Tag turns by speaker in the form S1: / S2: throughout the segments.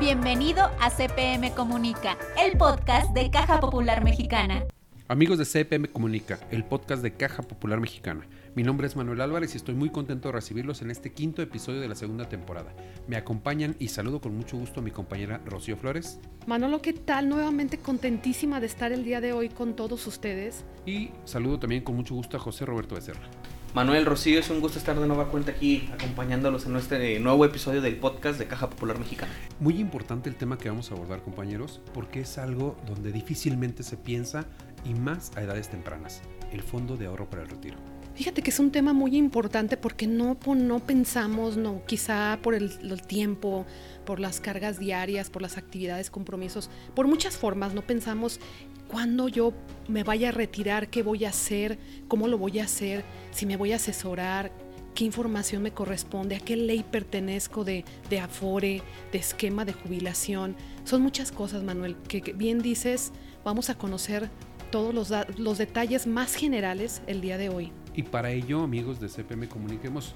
S1: Bienvenido a CPM Comunica, el podcast de Caja Popular Mexicana.
S2: Amigos de CPM Comunica, el podcast de Caja Popular Mexicana. Mi nombre es Manuel Álvarez y estoy muy contento de recibirlos en este quinto episodio de la segunda temporada. Me acompañan y saludo con mucho gusto a mi compañera Rocío Flores.
S3: Manolo, ¿qué tal? Nuevamente contentísima de estar el día de hoy con todos ustedes.
S2: Y saludo también con mucho gusto a José Roberto Becerra.
S4: Manuel Rocío, es un gusto estar de nueva cuenta aquí acompañándolos en este nuevo episodio del podcast de Caja Popular Mexicana.
S2: Muy importante el tema que vamos a abordar, compañeros, porque es algo donde difícilmente se piensa y más a edades tempranas, el Fondo de Ahorro para el Retiro.
S3: Fíjate que es un tema muy importante porque no, no pensamos, no, quizá por el, el, tiempo, por las cargas diarias, por las actividades, compromisos, por muchas formas, no pensamos cuándo yo me vaya a retirar, qué voy a hacer, cómo lo voy a hacer, si me voy a asesorar, qué información me corresponde, a qué ley pertenezco de, de afore, de esquema de jubilación. Son muchas cosas, Manuel, que, bien dices, vamos a conocer todos los, los, detalles más generales el día de hoy.
S2: Y para ello, amigos de CPM Comunica, hemos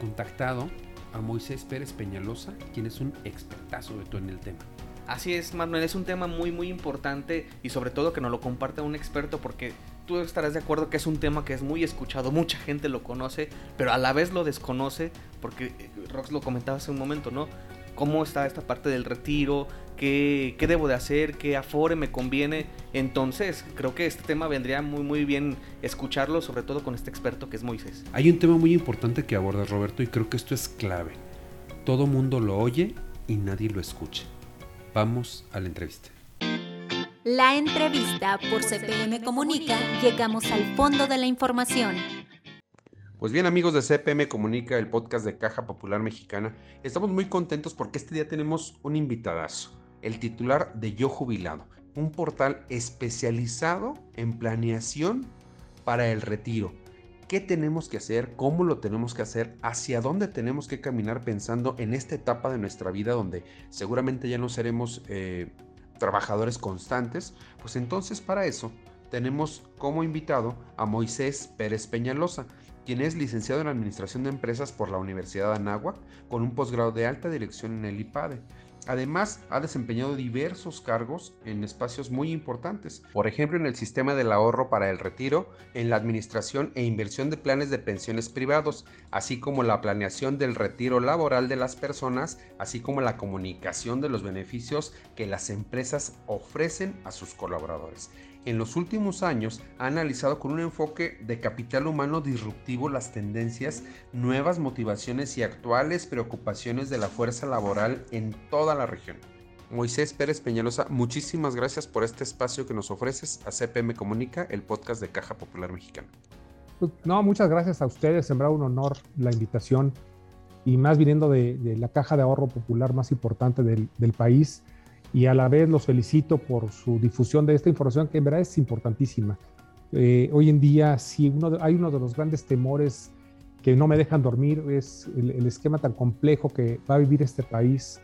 S2: contactado a Moisés Pérez Peñalosa, quien es un expertazo de todo en el tema.
S4: Así es, Manuel, es un tema muy muy importante y sobre todo que nos lo comparta un experto porque tú estarás de acuerdo que es un tema que es muy escuchado, mucha gente lo conoce, pero a la vez lo desconoce porque eh, Rox lo comentaba hace un momento, ¿no? ¿Cómo está esta parte del retiro? ¿Qué, qué debo de hacer? ¿Qué afore me conviene? Entonces, creo que este tema vendría muy muy bien escucharlo, sobre todo con este experto que es Moisés.
S2: Hay un tema muy importante que abordas, Roberto, y creo que esto es clave. Todo mundo lo oye y nadie lo escucha. Vamos a la entrevista.
S1: La entrevista por CPM Comunica, llegamos al fondo de la información.
S2: Pues bien amigos de CPM Comunica, el podcast de Caja Popular Mexicana, estamos muy contentos porque este día tenemos un invitadazo, el titular de Yo Jubilado, un portal especializado en planeación para el retiro. ¿Qué tenemos que hacer? ¿Cómo lo tenemos que hacer? ¿Hacia dónde tenemos que caminar pensando en esta etapa de nuestra vida donde seguramente ya no seremos eh, trabajadores constantes? Pues entonces para eso tenemos como invitado a Moisés Pérez Peñalosa, quien es licenciado en Administración de Empresas por la Universidad de Anáhuac con un posgrado de alta dirección en el IPADE. Además, ha desempeñado diversos cargos en espacios muy importantes, por ejemplo en el sistema del ahorro para el retiro, en la administración e inversión de planes de pensiones privados, así como la planeación del retiro laboral de las personas, así como la comunicación de los beneficios que las empresas ofrecen a sus colaboradores en los últimos años ha analizado con un enfoque de capital humano disruptivo las tendencias, nuevas motivaciones y actuales preocupaciones de la fuerza laboral en toda la región. Moisés Pérez Peñalosa, muchísimas gracias por este espacio que nos ofreces a CPM Comunica, el podcast de Caja Popular Mexicana.
S5: No, muchas gracias a ustedes, sembrar un honor la invitación y más viniendo de, de, la caja de ahorro popular más importante del, del país y a la vez los felicito por su difusión de esta información que en verdad es importantísima. Eh, hoy en día, sí, uno de, hay uno de los grandes temores que no me dejan dormir, es el, el, esquema tan complejo que va a vivir este país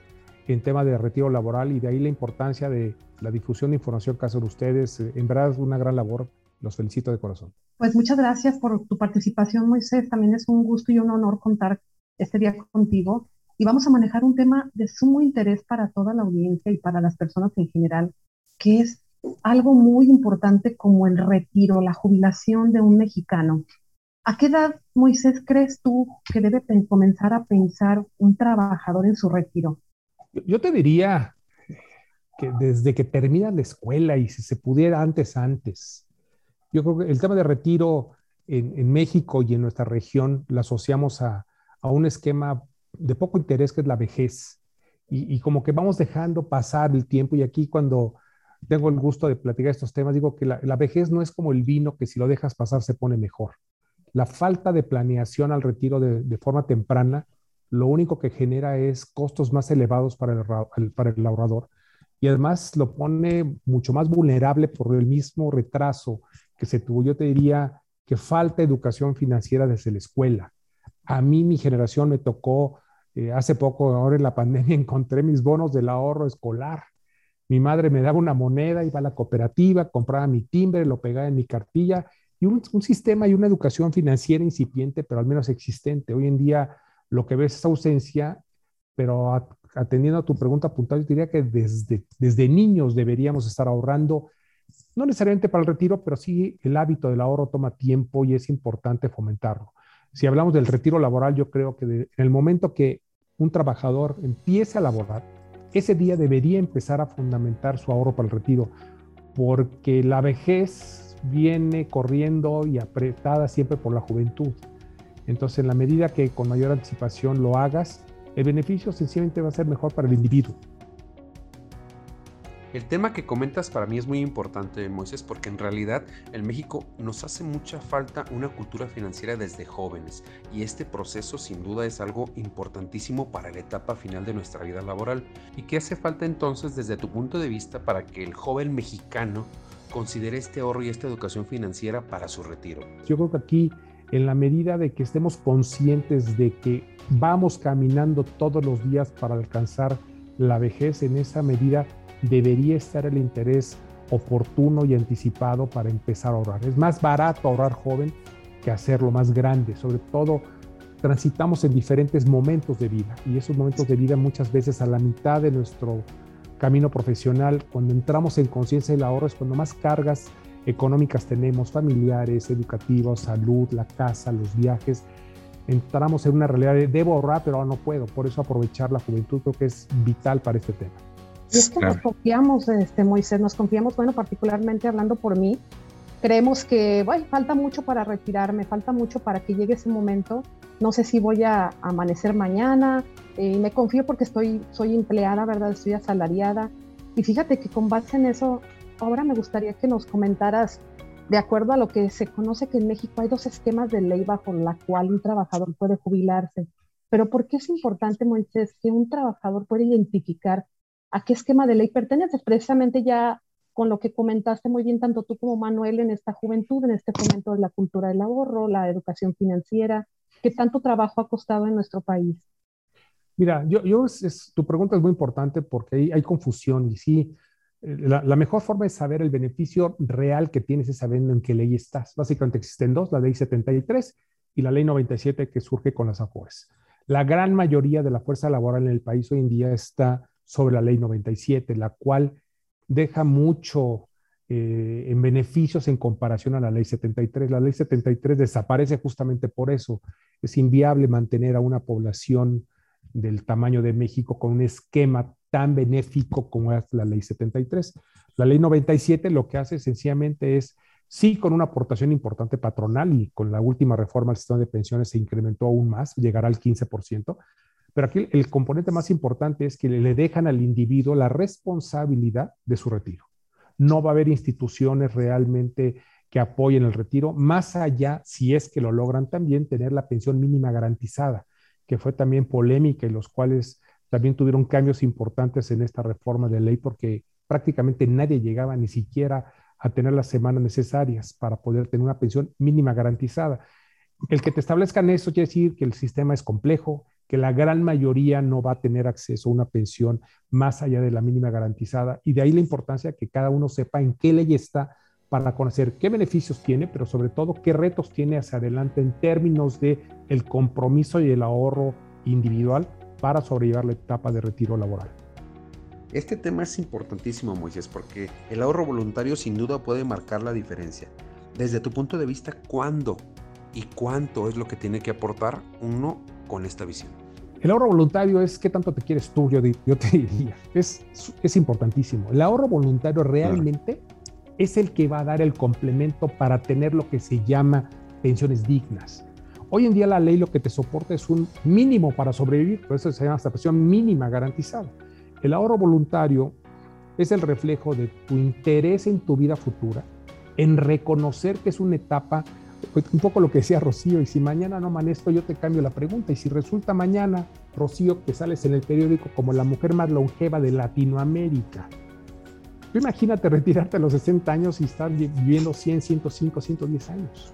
S5: en tema de retiro laboral y de ahí la importancia de la difusión de información que hacen ustedes. En verdad una gran labor, los felicito de corazón.
S6: Pues muchas gracias por tu participación, Moisés. También es un gusto y un honor contar este día contigo y vamos a manejar un tema de sumo interés para toda la audiencia y para las personas en general, que es algo muy importante como el retiro, la jubilación de un mexicano. ¿A qué edad, Moisés, crees tú que debe comenzar a pensar un trabajador en su retiro?
S5: Yo te diría que desde que termina la escuela y si se pudiera antes, antes. Yo creo que el tema de retiro en, México y en nuestra región lo asociamos a, a un esquema de poco interés que es la vejez. Y, como que vamos dejando pasar el tiempo y aquí cuando tengo el gusto de platicar estos temas, digo que la, vejez no es como el vino que si lo dejas pasar se pone mejor. La falta de planeación al retiro de, de forma temprana, lo único que genera es costos más elevados para el, el, para el ahorrador y además lo pone mucho más vulnerable por el mismo retraso que se tuvo. Yo te diría que falta educación financiera desde la escuela. A mí, mi generación, me tocó eh, hace poco, ahora en la pandemia, encontré mis bonos del ahorro escolar. Mi madre me daba una moneda, iba a la cooperativa, compraba mi timbre, lo pegaba en mi cartilla y un, sistema y una educación financiera incipiente, pero al menos existente. Hoy en día lo que ves es ausencia, pero atendiendo a tu pregunta puntual, yo diría que desde, desde niños deberíamos estar ahorrando, no necesariamente para el retiro, pero sí el hábito del ahorro toma tiempo y es importante fomentarlo. Si hablamos del retiro laboral, yo creo que en el momento que un trabajador empiece a laborar, ese día debería empezar a fundamentar su ahorro para el retiro, porque la vejez viene corriendo y apretada siempre por la juventud. Entonces, en la medida que con mayor anticipación lo hagas, el beneficio sencillamente va a ser mejor para el individuo.
S2: El tema que comentas para mí es muy importante, Moisés, porque en realidad en México nos hace mucha falta una cultura financiera desde jóvenes y este proceso sin duda es algo importantísimo para la etapa final de nuestra vida laboral. ¿Y qué hace falta entonces desde tu punto de vista para que el joven mexicano considere este ahorro y esta educación financiera para su retiro?
S5: Yo creo que aquí en la medida de que estemos conscientes de que vamos caminando todos los días para alcanzar la vejez, en esa medida debería estar el interés oportuno y anticipado para empezar a ahorrar. Es más barato ahorrar joven que hacerlo más grande, sobre todo transitamos en diferentes momentos de vida y esos momentos de vida muchas veces a la mitad de nuestro camino profesional, cuando entramos en conciencia del ahorro es cuando más cargas económicas tenemos, familiares, educativas, salud, la casa, los viajes. Entramos en una realidad de debo ahorrar, pero ahora no puedo. Por eso aprovechar la juventud creo que es vital para este tema.
S6: Y es que nos confiamos, este, Moisés, nos confiamos, bueno, particularmente hablando por mí, creemos que bueno, falta mucho para retirarme, falta mucho para que llegue ese momento. No sé si voy a amanecer mañana, y eh, me confío porque estoy, soy empleada, ¿verdad? Estoy asalariada. Y fíjate que con base en eso ahora me gustaría que nos comentaras, de acuerdo a lo que se conoce que en México hay dos esquemas de ley bajo la cual un trabajador puede jubilarse. Pero ¿por qué es importante, Moisés, que un trabajador pueda identificar a qué esquema de ley pertenece? Precisamente ya con lo que comentaste muy bien tanto tú como Manuel en esta juventud, en este fomento de la cultura del ahorro, la educación financiera, ¿qué tanto trabajo ha costado en nuestro país?
S5: Mira, yo, tu pregunta es muy importante porque hay, confusión y sí, la, mejor forma de saber el beneficio real que tienes es sabiendo en qué ley estás. Básicamente existen dos, la ley 73 y la ley 97 que surge con las AFORES. La gran mayoría de la fuerza laboral en el país hoy en día está sobre la ley 97, la cual deja mucho eh, en beneficios en comparación a la ley 73. La ley 73 desaparece justamente por eso. Es inviable mantener a una población del tamaño de México con un esquema tan benéfico como es la ley 73. La ley 97 lo que hace sencillamente es, sí, con una aportación importante patronal y con la última reforma al sistema de pensiones se incrementó aún más, llegará al 15%, pero aquí el componente más importante es que le dejan al individuo la responsabilidad de su retiro. No va a haber instituciones realmente que apoyen el retiro, más allá, si es que lo logran también, tener la pensión mínima garantizada, que fue también polémica y los cuales también tuvieron cambios importantes en esta reforma de ley porque prácticamente nadie llegaba ni siquiera a tener las semanas necesarias para poder tener una pensión mínima garantizada. El que te establezcan eso quiere decir que el sistema es complejo, que la gran mayoría no va a tener acceso a una pensión más allá de la mínima garantizada y de ahí la importancia que cada uno sepa en qué ley está para conocer qué beneficios tiene, pero sobre todo qué retos tiene hacia adelante en términos de el compromiso y el ahorro individual para sobrellevar la etapa de retiro laboral.
S2: Este tema es importantísimo, Moisés, porque el ahorro voluntario sin duda puede marcar la diferencia. Desde tu punto de vista, ¿cuándo y cuánto es lo que tiene que aportar uno con esta visión?
S5: El ahorro voluntario es qué tanto te quieres tú, yo, te diría. Es, es importantísimo. El ahorro voluntario realmente es el que va a dar el complemento para tener lo que se llama pensiones dignas. Hoy en día la ley lo que te soporta es un mínimo para sobrevivir, por eso se llama esta presión mínima garantizada. El ahorro voluntario es el reflejo de tu interés en tu vida futura, en reconocer que es una etapa, un poco lo que decía Rocío, y si mañana no amanezco yo te cambio la pregunta, y si resulta mañana, Rocío, que sales en el periódico como la mujer más longeva de Latinoamérica, imagínate retirarte a los 60 años y estar viviendo 100, 105, 110 años.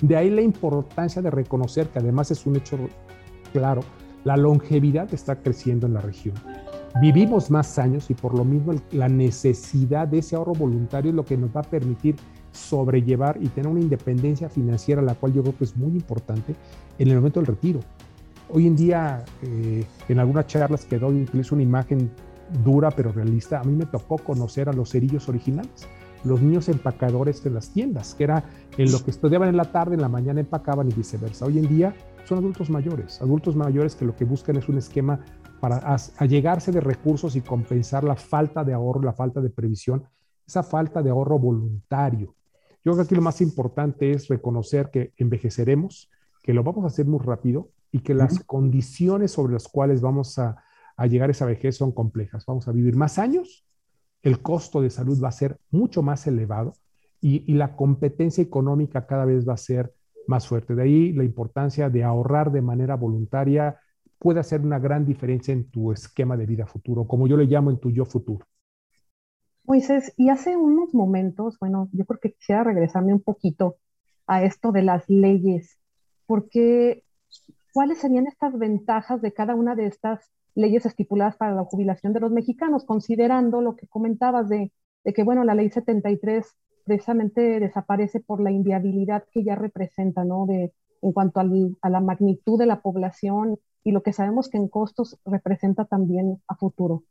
S5: De ahí la importancia de reconocer que además es un hecho claro, la longevidad está creciendo en la región. Vivimos más años y por lo mismo la necesidad de ese ahorro voluntario es lo que nos va a permitir sobrellevar y tener una independencia financiera, la cual yo creo que es muy importante en el momento del retiro. Hoy en día, eh, en algunas charlas que doy, utilizo una imagen dura pero realista. A mí me tocó conocer a los cerillos originales, los niños empacadores de las tiendas, que era en lo que estudiaban en la tarde, en la mañana empacaban y viceversa. Hoy en día son adultos mayores, adultos mayores que lo que buscan es un esquema para allegarse de recursos y compensar la falta de ahorro, la falta de previsión, esa falta de ahorro voluntario. Yo creo que aquí lo más importante es reconocer que envejeceremos, que lo vamos a hacer muy rápido y que las condiciones sobre las cuales vamos a, llegar a esa vejez son complejas. Vamos a vivir más años, el costo de salud va a ser mucho más elevado y, y la competencia económica cada vez va a ser más fuerte. De ahí la importancia de ahorrar de manera voluntaria puede hacer una gran diferencia en tu esquema de vida futuro, como yo le llamo en tu yo futuro.
S6: Moisés, y hace unos momentos, bueno, yo creo que quisiera regresarme un poquito a esto de las leyes, porque ¿cuáles serían estas ventajas de cada una de estas leyes estipuladas para la jubilación de los mexicanos, considerando lo que comentabas de, de que, bueno, la ley 73 precisamente desaparece por la inviabilidad que ya representa, ¿no? De, en cuanto a la magnitud de la población y lo que sabemos que en costos representa también a futuro.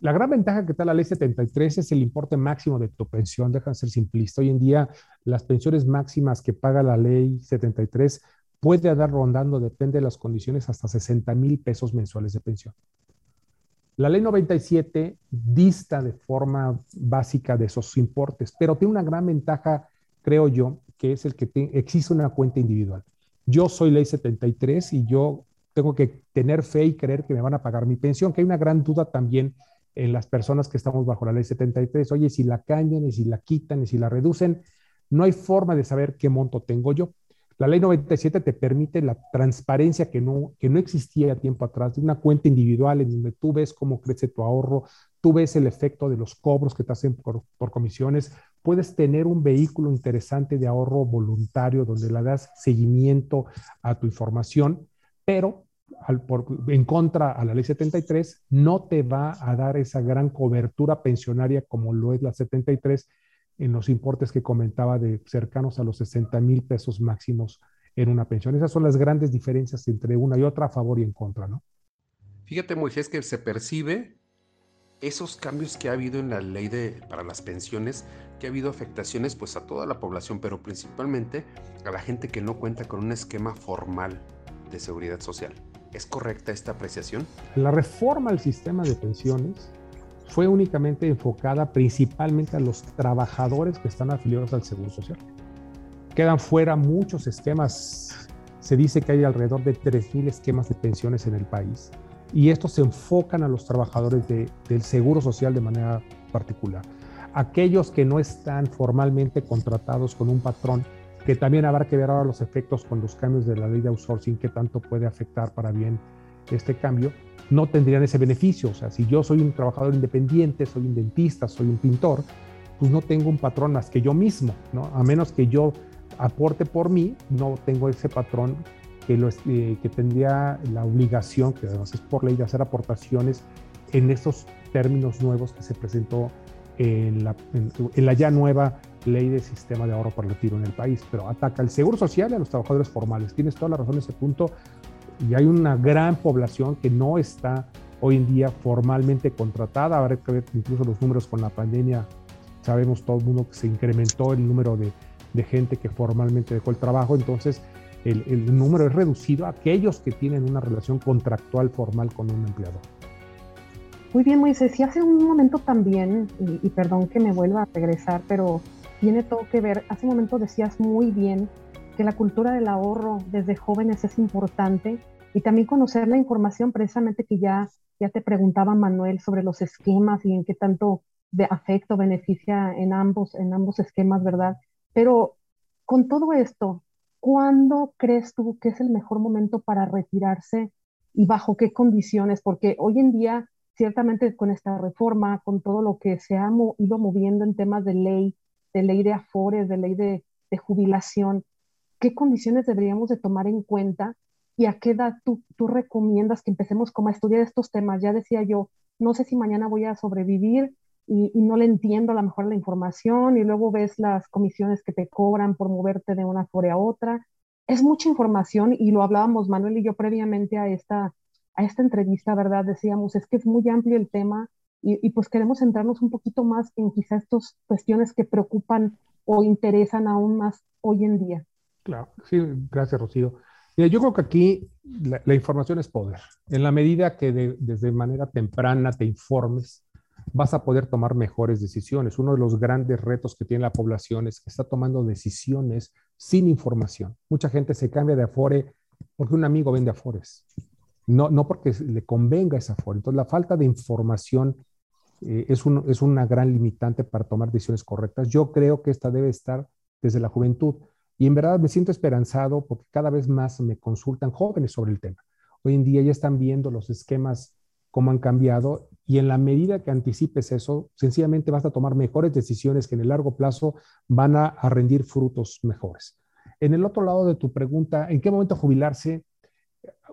S5: La gran ventaja que da la ley 73 es el importe máximo de tu pensión, deja de ser simplista. Hoy en día las pensiones máximas que paga la ley 73 puede andar rondando, depende de las condiciones, hasta 60 mil pesos mensuales de pensión. La ley 97 dista de forma básica de esos importes, pero tiene una gran ventaja, creo yo, que es el que existe una cuenta individual. Yo soy ley 73 y yo tengo que tener fe y creer que me van a pagar mi pensión, que hay una gran duda también en las personas que estamos bajo la ley 73. Oye, si la cambian y si la quitan y si la reducen, no hay forma de saber qué monto tengo yo. La ley 97 te permite la transparencia que no, que no existía tiempo atrás, de una cuenta individual en donde tú ves cómo crece tu ahorro, tú ves el efecto de los cobros que te hacen por, por comisiones, puedes tener un vehículo interesante de ahorro voluntario donde le das seguimiento a tu información, pero en contra a la ley 73 no te va a dar esa gran cobertura pensionaria como lo es la 73 en los importes que comentaba de cercanos a los 60 mil pesos máximos en una pensión. Esas son las grandes diferencias entre una y otra, a favor y en contra, ¿no?
S2: Fíjate, Moisés, que se percibe esos cambios que ha habido en la ley de, para las pensiones, que ha habido afectaciones pues a toda la población, pero principalmente a la gente que no cuenta con un esquema formal de seguridad social. ¿Es correcta esta apreciación?
S5: La reforma al sistema de pensiones fue únicamente enfocada principalmente a los trabajadores que están afiliados al Seguro Social. Quedan fuera muchos esquemas. Se dice que hay alrededor de 3.000 esquemas de pensiones en el país y estos se enfocan a los trabajadores del Seguro Social de manera particular. Aquellos que no están formalmente contratados con un patrón, que también habrá que ver ahora los efectos con los cambios de la ley de outsourcing, qué tanto puede afectar para bien este cambio, no tendrían ese beneficio. O sea, si yo soy un trabajador independiente, soy un dentista, soy un pintor, pues no tengo un patrón más que yo mismo, ¿no? A menos que yo aporte por mí, no tengo ese patrón que, lo, eh, que tendría la obligación, que además es por ley, de hacer aportaciones en estos términos nuevos que se presentó en la, en la ya nueva ley de sistema de ahorro para el retiro en el país, pero ataca el seguro social y a los trabajadores formales. Tienes toda la razón en ese punto y hay una gran población que no está hoy en día formalmente contratada. Habrá que ver incluso los números con la pandemia. Sabemos todo el mundo que se incrementó el número de, de gente que formalmente dejó el trabajo. Entonces, el, el, número es reducido a aquellos que tienen una relación contractual formal con un empleador.
S6: Muy bien, Moisés. Y hace un momento también, y, y perdón que me vuelva a regresar, pero tiene todo que ver. Hace un momento decías muy bien que la cultura del ahorro desde jóvenes es importante y también conocer la información precisamente que ya, ya te preguntaba Manuel sobre los esquemas y en qué tanto de afecto beneficia en ambos, en ambos esquemas, ¿verdad? Pero con todo esto, ¿cuándo crees tú que es el mejor momento para retirarse y bajo qué condiciones? Porque hoy en día, ciertamente con esta reforma, con todo lo que se ha ido moviendo en temas de ley, de ley de afores, de ley de, jubilación, qué condiciones deberíamos de tomar en cuenta y a qué edad tú, tú recomiendas que empecemos como a estudiar estos temas. Ya decía yo, no sé si mañana voy a sobrevivir y, no le entiendo a lo mejor la información y luego ves las comisiones que te cobran por moverte de una fore a otra. es mucha información y lo hablábamos Manuel y yo previamente a esta, a esta entrevista, ¿verdad? Decíamos, es que es muy amplio el tema y, pues queremos centrarnos un poquito más en quizás estas cuestiones que preocupan o interesan aún más hoy en día.
S5: Claro, sí, gracias Rocío. yo creo que aquí la, información es poder. En la medida que desde manera temprana te informes, vas a poder tomar mejores decisiones. Uno de los grandes retos que tiene la población es que está tomando decisiones sin información. Mucha gente se cambia de Afore porque un amigo vende Afores, no, no porque le convenga esa Afore. Entonces, la falta de información eh, es, un, es una gran limitante para tomar decisiones correctas. Yo creo que esta debe estar desde la juventud. Y en verdad me siento esperanzado porque cada vez más me consultan jóvenes sobre el tema. Hoy en día ya están viendo los esquemas cómo han cambiado y en la medida que anticipes eso, sencillamente vas a tomar mejores decisiones que en el largo plazo van a, rendir frutos mejores. En el otro lado de tu pregunta, ¿en qué momento jubilarse?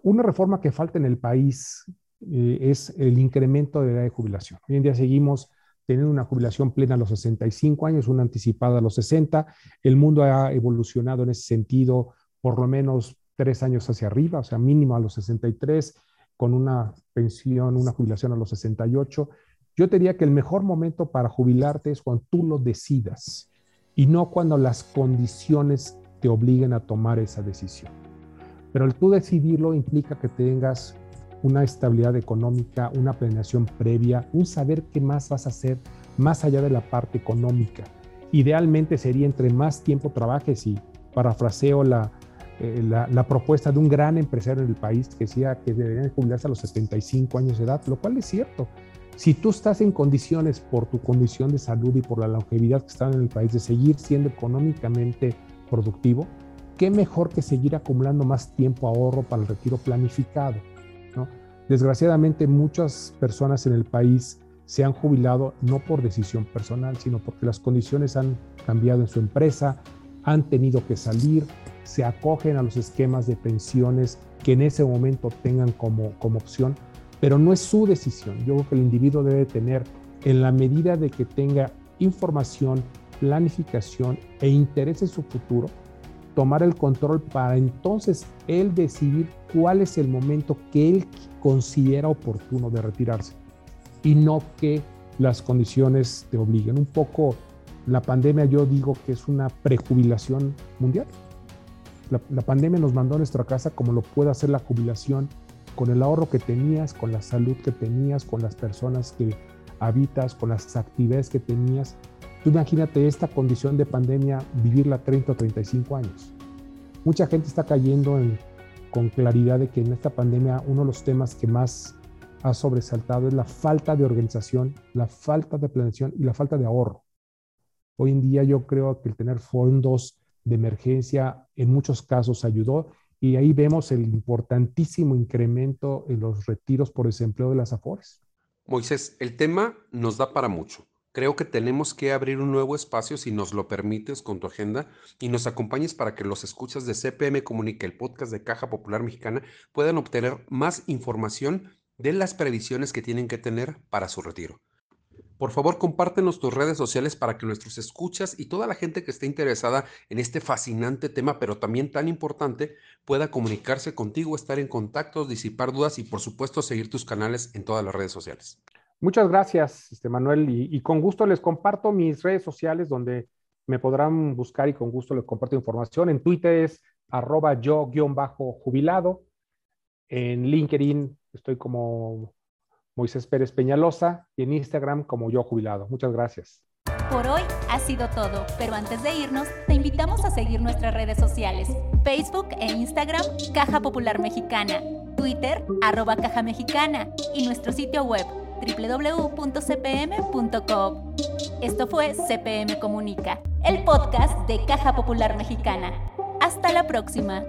S5: Una reforma que falta en el país eh, es el incremento de edad de jubilación. Hoy en día seguimos teniendo una jubilación plena a los 65 años, una anticipada a los 60. El mundo ha evolucionado en ese sentido por lo menos tres años hacia arriba, o sea, mínimo a los 63 con una pensión, una jubilación a los 68. Yo te diría que el mejor momento para jubilarte es cuando tú lo decidas y no cuando las condiciones te obliguen a tomar esa decisión. Pero el tú decidirlo implica que tengas una estabilidad económica, una planeación previa, un saber qué más vas a hacer más allá de la parte económica. Idealmente sería entre más tiempo trabajes y parafraseo la, eh, la, propuesta de un gran empresario en el país que decía que deberían jubilarse a los 75 años de edad, lo cual es cierto. Si tú estás en condiciones por tu condición de salud y por la longevidad que están en el país de seguir siendo económicamente productivo, qué mejor que seguir acumulando más tiempo ahorro para el retiro planificado. Desgraciadamente muchas personas en el país se han jubilado no por decisión personal, sino porque las condiciones han cambiado en su empresa, han tenido que salir, se acogen a los esquemas de pensiones que en ese momento tengan como, como opción, pero no es su decisión. Yo creo que el individuo debe tener, en la medida de que tenga información, planificación e interés en su futuro, tomar el control para entonces él decidir cuál es el momento que él considera oportuno de retirarse y no que las condiciones te obliguen. Un poco la pandemia yo digo que es una prejubilación mundial. La, pandemia nos mandó a nuestra casa como lo puede hacer la jubilación, con el ahorro que tenías, con la salud que tenías, con las personas que habitas, con las actividades que tenías. Tú imagínate esta condición de pandemia, vivirla 30 o 35 años. Mucha gente está cayendo con claridad de que en esta pandemia uno de los temas que más ha sobresaltado es la falta de organización, la falta de planeación y la falta de ahorro. Hoy en día yo creo que el tener fondos de emergencia en muchos casos ayudó y ahí vemos el importantísimo incremento en los retiros por desempleo de las AFORES.
S2: Moisés, el tema nos da para mucho. Creo que tenemos que abrir un nuevo espacio si nos lo permites con tu agenda y nos acompañes para que los escuchas de CPM Comunica, el podcast de Caja Popular Mexicana, puedan obtener más información de las previsiones que tienen que tener para su retiro. Por favor, compártenos tus redes sociales para que nuestros escuchas y toda la gente que esté interesada en este fascinante tema, pero también tan importante, pueda comunicarse contigo, estar en contacto, disipar dudas y por supuesto seguir tus canales en todas las redes sociales.
S5: Muchas gracias, este Manuel, y, con gusto les comparto mis redes sociales donde me podrán buscar y con gusto les comparto información. En Twitter es arroba yo-jubilado. En LinkedIn estoy como Moisés Pérez Peñalosa y en Instagram como Yo Jubilado. Muchas gracias.
S1: Por hoy ha sido todo, pero antes de irnos, te invitamos a seguir nuestras redes sociales, Facebook e Instagram Caja Popular Mexicana, Twitter arroba Caja Mexicana y nuestro sitio web www.cpm.com. Esto fue CPM Comunica, el podcast de Caja Popular Mexicana. Hasta la próxima.